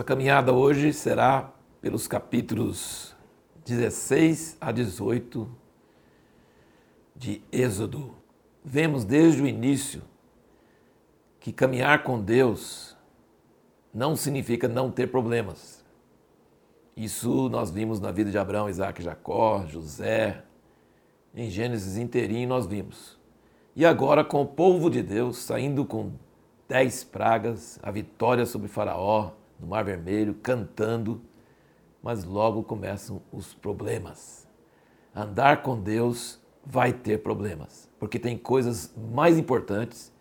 Nossa caminhada hoje será pelos capítulos 16 a 18 de Êxodo. Vemos desde o início que caminhar com Deus não significa não ter problemas. Isso nós vimos na vida de Abraão, Isaac, Jacó, José. Em Gênesis inteirinho nós vimos. E agora com o povo de Deus saindo com dez pragas, a vitória sobre Faraó no Mar Vermelho, cantando, mas logo começam os problemas. Andar com Deus vai ter problemas, porque tem coisas mais importantes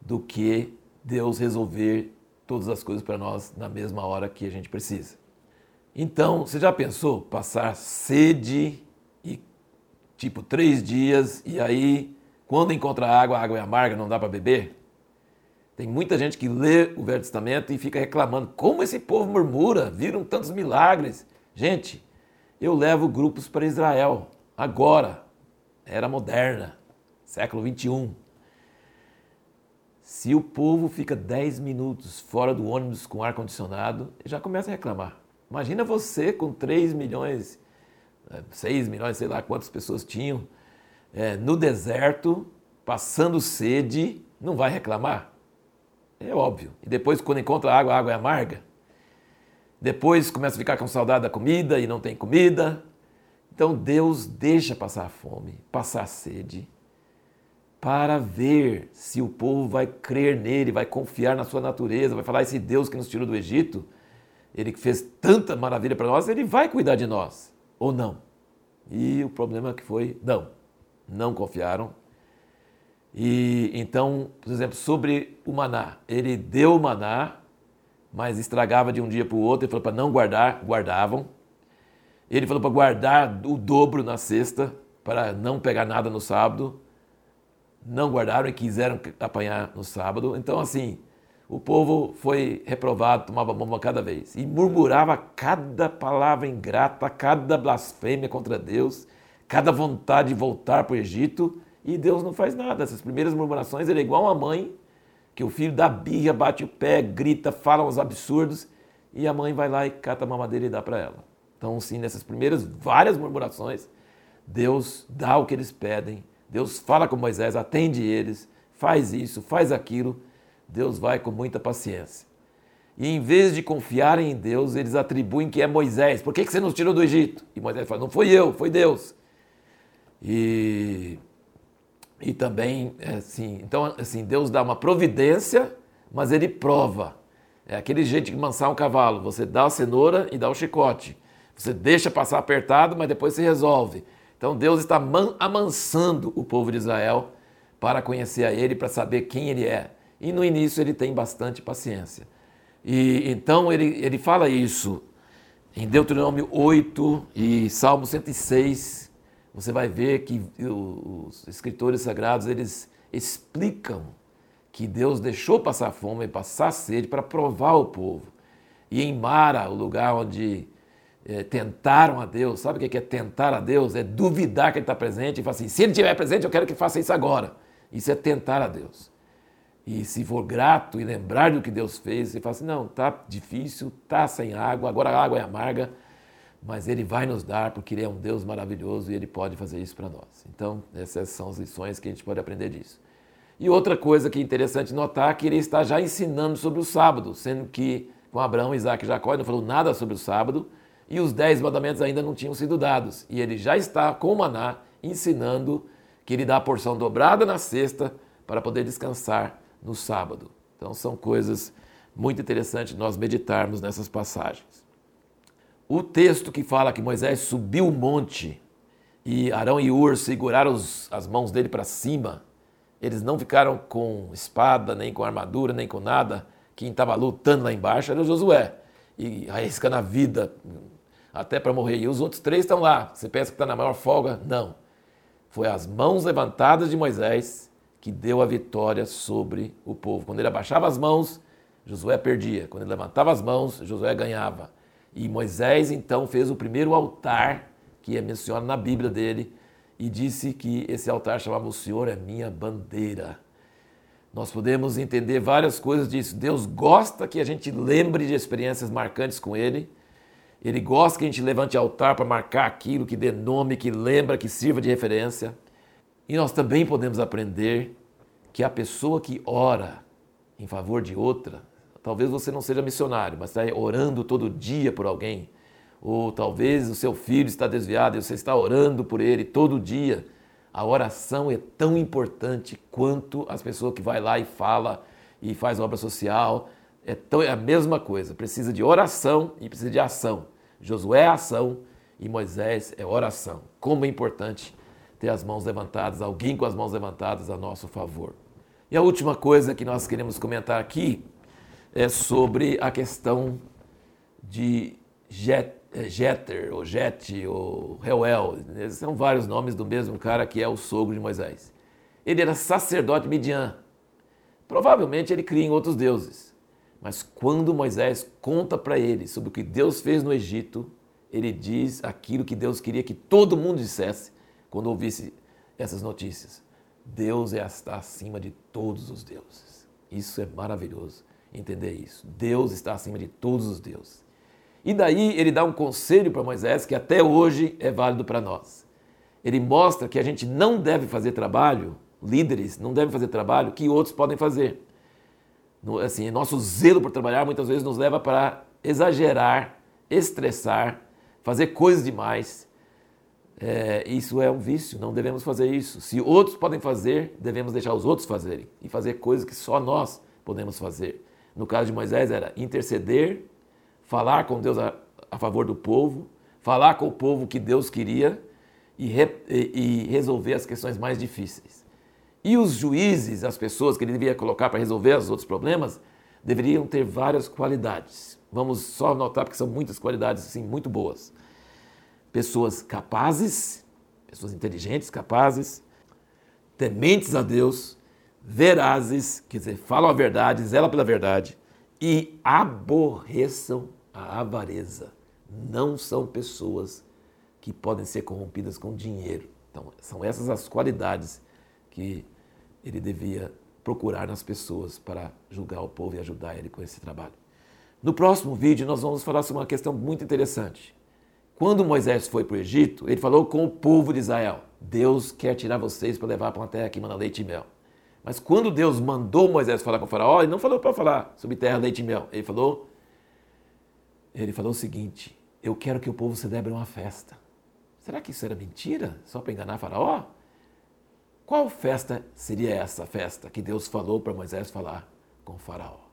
do que Deus resolver todas as coisas para nós na mesma hora que a gente precisa. Então, você já pensou passar sede e tipo três dias e aí quando encontra água, a água é amarga, não dá para beber? Tem muita gente que lê o Velho Testamento e fica reclamando como esse povo murmura, viram tantos milagres. Gente, eu levo grupos para Israel agora, era moderna, século 21. Se o povo fica 10 minutos fora do ônibus com ar-condicionado, já começa a reclamar. Imagina você com 3 milhões, 6 é, milhões, sei lá quantas pessoas tinham, é, no deserto, passando sede, não vai reclamar? É óbvio. E depois, quando encontra água, a água é amarga. Depois começa a ficar com saudade da comida e não tem comida. Então Deus deixa passar fome, passar sede, para ver se o povo vai crer nele, vai confiar na sua natureza, vai falar: esse Deus que nos tirou do Egito, ele que fez tanta maravilha para nós, ele vai cuidar de nós, ou não? E o problema é que foi: não, não confiaram. E então, por exemplo, sobre o maná, ele deu o maná, mas estragava de um dia para o outro, ele falou para não guardar, guardavam. Ele falou para guardar o dobro na sexta, para não pegar nada no sábado não guardaram e quiseram apanhar no sábado. Então, assim, o povo foi reprovado, tomava bomba cada vez e murmurava cada palavra ingrata, cada blasfêmia contra Deus, cada vontade de voltar para o Egito e Deus não faz nada. Essas primeiras murmurações ele é igual uma mãe que o filho dá birra, bate o pé, grita, fala uns absurdos e a mãe vai lá e cata a mamadeira e dá para ela. Então, sim, nessas primeiras várias murmurações, Deus dá o que eles pedem Deus fala com Moisés, atende eles, faz isso, faz aquilo. Deus vai com muita paciência. E em vez de confiarem em Deus, eles atribuem que é Moisés. Por que você nos tirou do Egito? E Moisés fala: Não foi eu, foi Deus. E, e também, assim, então, assim, Deus dá uma providência, mas ele prova. É aquele jeito de mansar um cavalo: você dá a cenoura e dá o chicote. Você deixa passar apertado, mas depois se resolve. Então Deus está amansando o povo de Israel para conhecer a Ele, para saber quem Ele é. E no início ele tem bastante paciência. E então ele, ele fala isso em Deuteronômio 8 e Salmo 106. Você vai ver que os escritores sagrados eles explicam que Deus deixou passar fome e passar sede para provar o povo. E em Mara, o lugar onde é, tentaram a Deus. Sabe o que é tentar a Deus? É duvidar que Ele está presente e falar assim: se Ele estiver presente, eu quero que faça isso agora. Isso é tentar a Deus. E se for grato e lembrar do que Deus fez, você fala assim: não, está difícil, está sem água, agora a água é amarga, mas Ele vai nos dar porque Ele é um Deus maravilhoso e Ele pode fazer isso para nós. Então, essas são as lições que a gente pode aprender disso. E outra coisa que é interessante notar é que Ele está já ensinando sobre o sábado, sendo que com Abraão, Isaac e Jacó, ele não falou nada sobre o sábado e os dez mandamentos ainda não tinham sido dados. E ele já está com o maná ensinando que ele dá a porção dobrada na sexta para poder descansar no sábado. Então são coisas muito interessantes nós meditarmos nessas passagens. O texto que fala que Moisés subiu o monte e Arão e Ur seguraram os, as mãos dele para cima, eles não ficaram com espada, nem com armadura, nem com nada. Quem estava lutando lá embaixo era Josué. E arriscando a vida, até para morrer. E os outros três estão lá. Você pensa que está na maior folga? Não. Foi as mãos levantadas de Moisés que deu a vitória sobre o povo. Quando ele abaixava as mãos, Josué perdia. Quando ele levantava as mãos, Josué ganhava. E Moisés então fez o primeiro altar que é mencionado na Bíblia dele e disse que esse altar chamava o Senhor é minha bandeira. Nós podemos entender várias coisas disso. Deus gosta que a gente lembre de experiências marcantes com Ele. Ele gosta que a gente levante altar para marcar aquilo, que dê nome, que lembra, que sirva de referência. E nós também podemos aprender que a pessoa que ora em favor de outra, talvez você não seja missionário, mas está orando todo dia por alguém, ou talvez o seu filho está desviado e você está orando por ele todo dia a oração é tão importante quanto as pessoas que vai lá e fala e faz obra social. É, tão, é a mesma coisa. Precisa de oração e precisa de ação. Josué é ação e Moisés é oração. Como é importante ter as mãos levantadas, alguém com as mãos levantadas a nosso favor. E a última coisa que nós queremos comentar aqui é sobre a questão de jet, é, Jeter, ou Jet, ou Reuel, são vários nomes do mesmo cara que é o sogro de Moisés. Ele era sacerdote midian. Provavelmente ele cria em outros deuses. Mas quando Moisés conta para ele sobre o que Deus fez no Egito, ele diz aquilo que Deus queria que todo mundo dissesse quando ouvisse essas notícias. Deus está acima de todos os deuses. Isso é maravilhoso entender isso. Deus está acima de todos os deuses. E daí ele dá um conselho para Moisés que até hoje é válido para nós. Ele mostra que a gente não deve fazer trabalho, líderes não devem fazer trabalho que outros podem fazer. Assim, nosso zelo por trabalhar muitas vezes nos leva para exagerar, estressar, fazer coisas demais. É, isso é um vício, não devemos fazer isso. Se outros podem fazer, devemos deixar os outros fazerem e fazer coisas que só nós podemos fazer. No caso de Moisés era interceder falar com Deus a, a favor do povo, falar com o povo que Deus queria e, re, e, e resolver as questões mais difíceis. E os juízes, as pessoas que ele devia colocar para resolver os outros problemas, deveriam ter várias qualidades. Vamos só notar porque são muitas qualidades assim muito boas. Pessoas capazes, pessoas inteligentes, capazes, tementes a Deus, verazes, quer dizer, falam a verdade, zelam pela verdade e aborreçam a avareza. Não são pessoas que podem ser corrompidas com dinheiro. Então, são essas as qualidades que ele devia procurar nas pessoas para julgar o povo e ajudar ele com esse trabalho. No próximo vídeo, nós vamos falar sobre uma questão muito interessante. Quando Moisés foi para o Egito, ele falou com o povo de Israel: Deus quer tirar vocês para levar para uma terra que manda leite e mel. Mas quando Deus mandou Moisés falar com o faraó, ele não falou para falar sobre terra, leite e mel. Ele falou ele falou o seguinte: Eu quero que o povo celebre uma festa. Será que isso era mentira? Só para enganar Faraó? Qual festa seria essa festa que Deus falou para Moisés falar com Faraó?